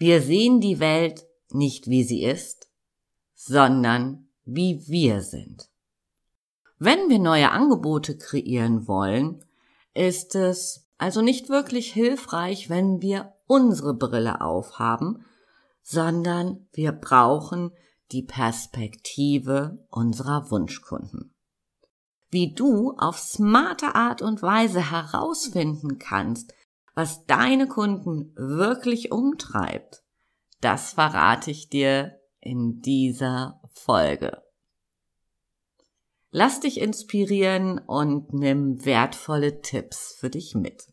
Wir sehen die Welt nicht wie sie ist, sondern wie wir sind. Wenn wir neue Angebote kreieren wollen, ist es also nicht wirklich hilfreich, wenn wir unsere Brille aufhaben, sondern wir brauchen die Perspektive unserer Wunschkunden. Wie du auf smarte Art und Weise herausfinden kannst, was deine Kunden wirklich umtreibt, das verrate ich dir in dieser Folge. Lass dich inspirieren und nimm wertvolle Tipps für dich mit.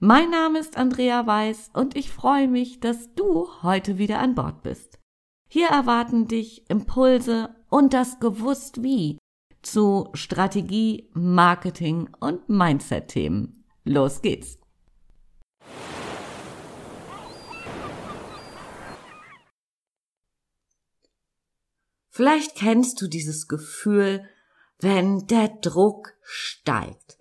Mein Name ist Andrea Weiß und ich freue mich, dass du heute wieder an Bord bist. Hier erwarten dich Impulse und das Gewusst wie zu Strategie, Marketing und Mindset-Themen. Los geht's! Vielleicht kennst du dieses Gefühl, wenn der Druck steigt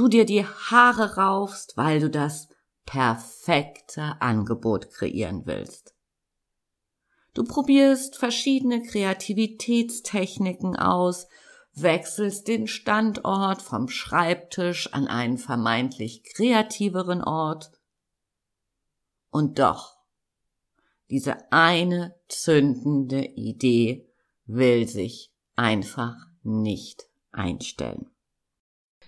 du dir die Haare raufst, weil du das perfekte Angebot kreieren willst. Du probierst verschiedene Kreativitätstechniken aus, wechselst den Standort vom Schreibtisch an einen vermeintlich kreativeren Ort. Und doch, diese eine zündende Idee will sich einfach nicht einstellen.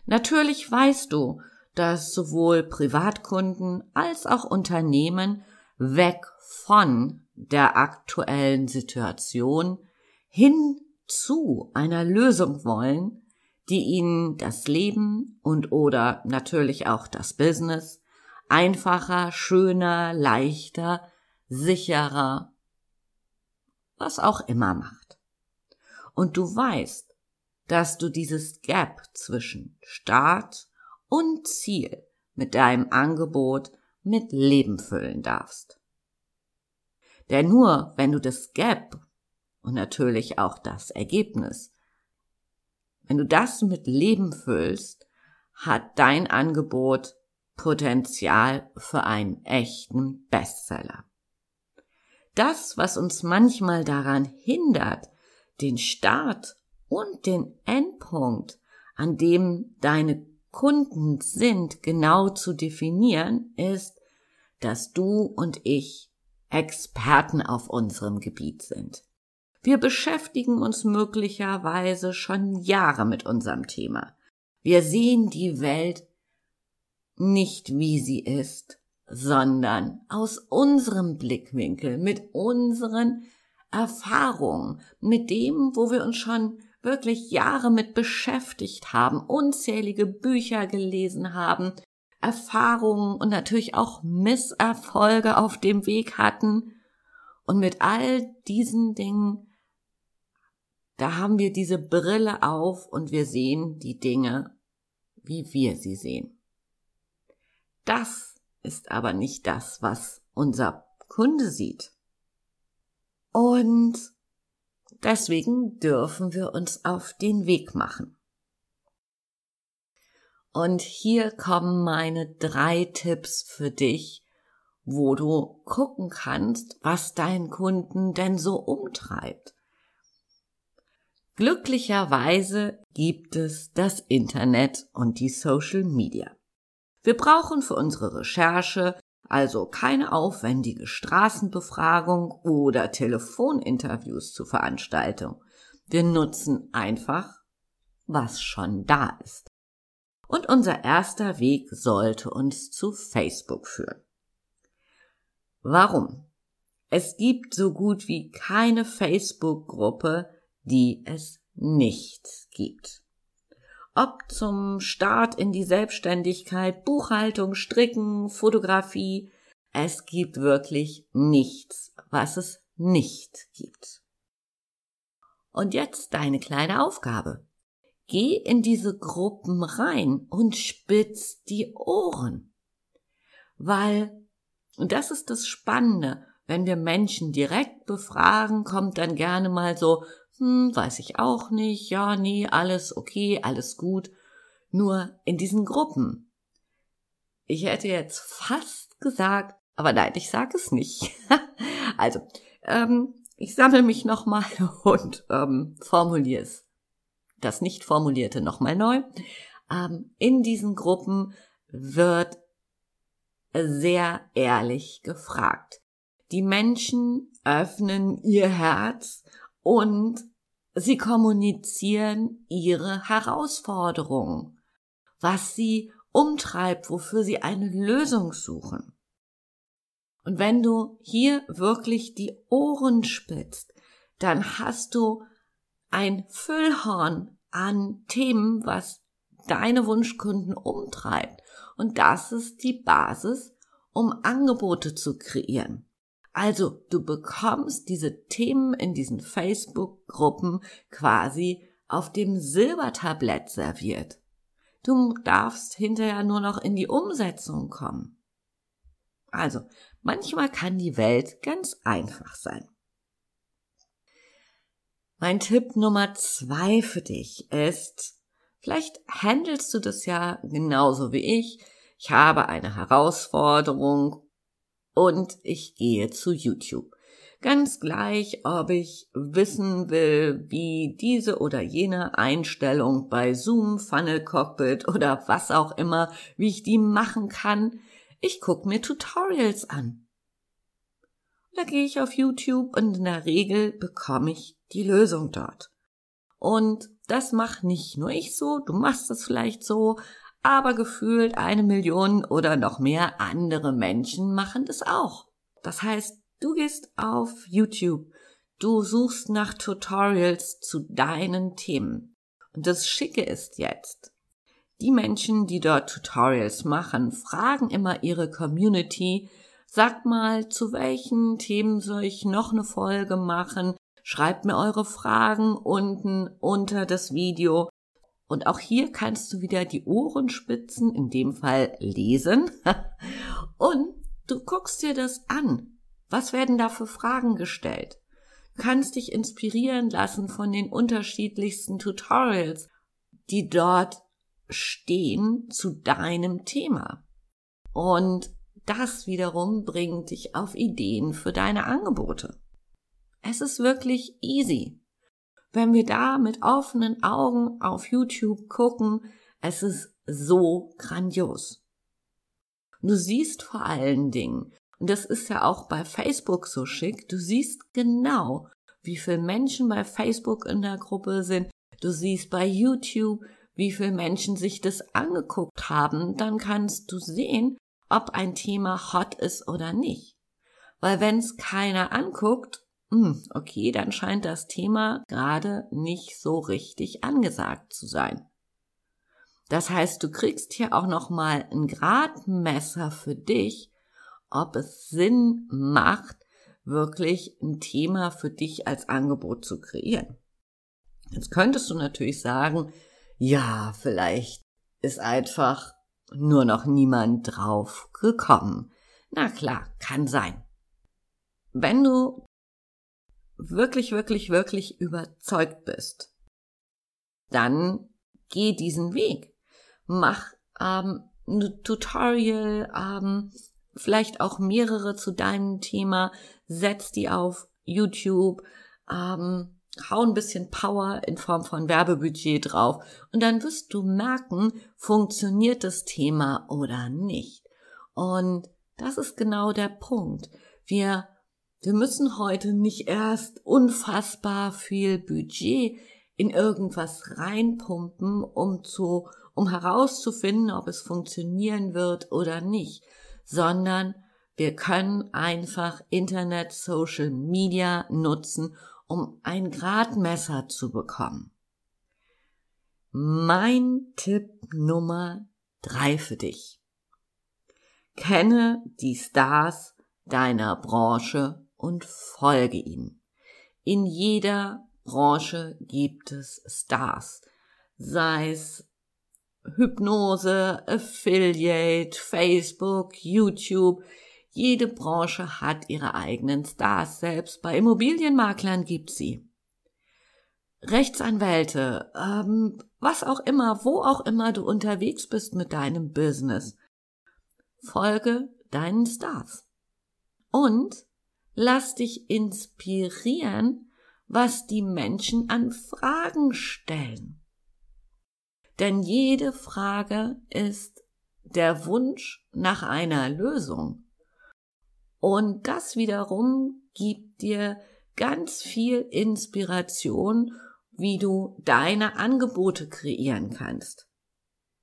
Natürlich weißt du, dass sowohl Privatkunden als auch Unternehmen weg von der aktuellen Situation hin zu einer Lösung wollen, die ihnen das Leben und oder natürlich auch das Business einfacher, schöner, leichter, sicherer, was auch immer macht. Und du weißt, dass du dieses Gap zwischen Start und Ziel mit deinem Angebot mit Leben füllen darfst. Denn nur wenn du das Gap und natürlich auch das Ergebnis, wenn du das mit Leben füllst, hat dein Angebot Potenzial für einen echten Bestseller. Das, was uns manchmal daran hindert, den Start und den Endpunkt, an dem deine Kunden sind, genau zu definieren, ist, dass du und ich Experten auf unserem Gebiet sind. Wir beschäftigen uns möglicherweise schon Jahre mit unserem Thema. Wir sehen die Welt nicht wie sie ist, sondern aus unserem Blickwinkel, mit unseren Erfahrungen, mit dem, wo wir uns schon wirklich Jahre mit beschäftigt haben, unzählige Bücher gelesen haben, Erfahrungen und natürlich auch Misserfolge auf dem Weg hatten. Und mit all diesen Dingen, da haben wir diese Brille auf und wir sehen die Dinge, wie wir sie sehen. Das ist aber nicht das, was unser Kunde sieht. Und Deswegen dürfen wir uns auf den Weg machen. Und hier kommen meine drei Tipps für dich, wo du gucken kannst, was deinen Kunden denn so umtreibt. Glücklicherweise gibt es das Internet und die Social Media. Wir brauchen für unsere Recherche also keine aufwendige Straßenbefragung oder Telefoninterviews zur Veranstaltung. Wir nutzen einfach, was schon da ist. Und unser erster Weg sollte uns zu Facebook führen. Warum? Es gibt so gut wie keine Facebook-Gruppe, die es nicht gibt. Ob zum Start in die Selbstständigkeit, Buchhaltung, Stricken, Fotografie, es gibt wirklich nichts, was es nicht gibt. Und jetzt deine kleine Aufgabe. Geh in diese Gruppen rein und spitz die Ohren. Weil, und das ist das Spannende, wenn wir Menschen direkt befragen, kommt dann gerne mal so, hm, weiß ich auch nicht, ja, nee, alles okay, alles gut. Nur in diesen Gruppen. Ich hätte jetzt fast gesagt, aber nein, ich sage es nicht. also, ähm, ich sammle mich nochmal und ähm, formuliere es. Das nicht formulierte nochmal neu. Ähm, in diesen Gruppen wird sehr ehrlich gefragt. Die Menschen öffnen ihr Herz und sie kommunizieren ihre Herausforderungen, was sie umtreibt, wofür sie eine Lösung suchen. Und wenn du hier wirklich die Ohren spitzt, dann hast du ein Füllhorn an Themen, was deine Wunschkunden umtreibt. Und das ist die Basis, um Angebote zu kreieren. Also du bekommst diese Themen in diesen Facebook-Gruppen quasi auf dem Silbertablett serviert. Du darfst hinterher nur noch in die Umsetzung kommen. Also, manchmal kann die Welt ganz einfach sein. Mein Tipp Nummer zwei für dich ist, vielleicht handelst du das ja genauso wie ich. Ich habe eine Herausforderung und ich gehe zu YouTube. Ganz gleich, ob ich wissen will, wie diese oder jene Einstellung bei Zoom, Funnel Cockpit oder was auch immer, wie ich die machen kann. Ich gucke mir Tutorials an. Da gehe ich auf YouTube und in der Regel bekomme ich die Lösung dort. Und das macht nicht nur ich so, du machst es vielleicht so, aber gefühlt eine Million oder noch mehr andere Menschen machen das auch. Das heißt, du gehst auf YouTube, du suchst nach Tutorials zu deinen Themen. Und das Schicke ist jetzt, die Menschen, die dort Tutorials machen, fragen immer ihre Community, sagt mal, zu welchen Themen soll ich noch eine Folge machen? Schreibt mir eure Fragen unten unter das Video und auch hier kannst du wieder die Ohrenspitzen, in dem Fall lesen. Und du guckst dir das an. Was werden da für Fragen gestellt? Du kannst dich inspirieren lassen von den unterschiedlichsten Tutorials, die dort stehen zu deinem Thema. Und das wiederum bringt dich auf Ideen für deine Angebote. Es ist wirklich easy. Wenn wir da mit offenen Augen auf YouTube gucken, es ist so grandios. Du siehst vor allen Dingen, und das ist ja auch bei Facebook so schick, du siehst genau, wie viele Menschen bei Facebook in der Gruppe sind. Du siehst bei YouTube, wie viele Menschen sich das angeguckt haben. Dann kannst du sehen, ob ein Thema hot ist oder nicht. Weil wenn es keiner anguckt, okay, dann scheint das Thema gerade nicht so richtig angesagt zu sein. Das heißt, du kriegst hier auch noch mal ein Gradmesser für dich, ob es Sinn macht, wirklich ein Thema für dich als Angebot zu kreieren. Jetzt könntest du natürlich sagen, ja, vielleicht ist einfach nur noch niemand drauf gekommen. Na klar, kann sein. Wenn du wirklich, wirklich, wirklich überzeugt bist, dann geh diesen Weg. Mach ähm, ein Tutorial, ähm, vielleicht auch mehrere zu deinem Thema, setz die auf YouTube, ähm, hau ein bisschen Power in Form von Werbebudget drauf und dann wirst du merken, funktioniert das Thema oder nicht. Und das ist genau der Punkt. Wir, wir müssen heute nicht erst unfassbar viel Budget in irgendwas reinpumpen, um zu, um herauszufinden, ob es funktionieren wird oder nicht, sondern wir können einfach Internet, Social Media nutzen, um ein Gradmesser zu bekommen. Mein Tipp Nummer drei für dich. Kenne die Stars deiner Branche und folge ihnen. In jeder Branche gibt es Stars, sei es Hypnose, Affiliate, Facebook, YouTube, jede Branche hat ihre eigenen Stars, selbst bei Immobilienmaklern gibt sie. Rechtsanwälte, ähm, was auch immer, wo auch immer du unterwegs bist mit deinem Business. Folge deinen Stars. Und lass dich inspirieren, was die Menschen an Fragen stellen. Denn jede Frage ist der Wunsch nach einer Lösung. Und das wiederum gibt dir ganz viel Inspiration, wie du deine Angebote kreieren kannst.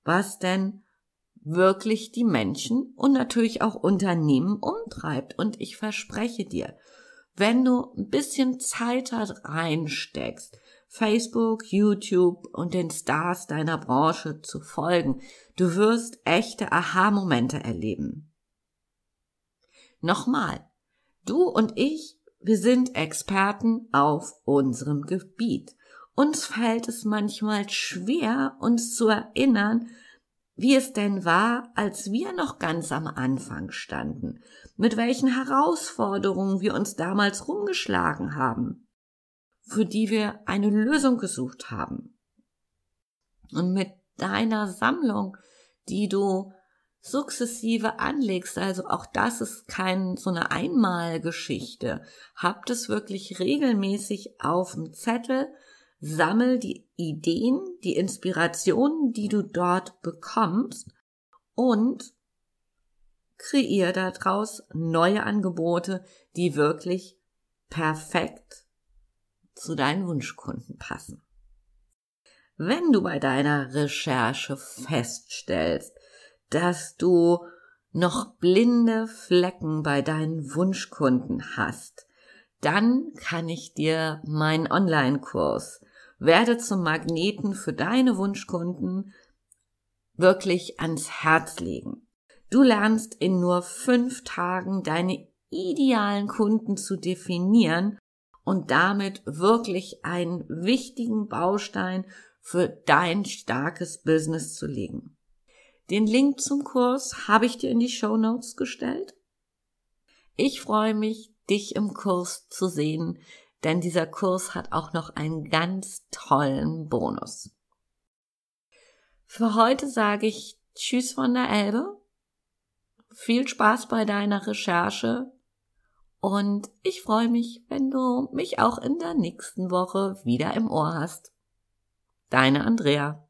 Was denn wirklich die Menschen und natürlich auch Unternehmen umtreibt. Und ich verspreche dir, wenn du ein bisschen Zeit reinsteckst, Facebook, YouTube und den Stars deiner Branche zu folgen, du wirst echte Aha-Momente erleben. Nochmal, du und ich, wir sind Experten auf unserem Gebiet. Uns fällt es manchmal schwer, uns zu erinnern, wie es denn war, als wir noch ganz am Anfang standen, mit welchen Herausforderungen wir uns damals rumgeschlagen haben, für die wir eine Lösung gesucht haben. Und mit deiner Sammlung, die du sukzessive anlegst, also auch das ist kein so eine Einmalgeschichte. Habt es wirklich regelmäßig auf dem Zettel, sammel die Ideen, die Inspirationen, die du dort bekommst und kreier daraus neue Angebote, die wirklich perfekt zu deinen Wunschkunden passen. Wenn du bei deiner Recherche feststellst, dass du noch blinde Flecken bei deinen Wunschkunden hast, dann kann ich dir meinen Online-Kurs werde zum Magneten für deine Wunschkunden wirklich ans Herz legen. Du lernst in nur fünf Tagen deine idealen Kunden zu definieren und damit wirklich einen wichtigen Baustein für dein starkes Business zu legen. Den Link zum Kurs habe ich dir in die Show Notes gestellt. Ich freue mich, dich im Kurs zu sehen, denn dieser Kurs hat auch noch einen ganz tollen Bonus. Für heute sage ich Tschüss von der Elbe. Viel Spaß bei deiner Recherche und ich freue mich, wenn du mich auch in der nächsten Woche wieder im Ohr hast. Deine Andrea.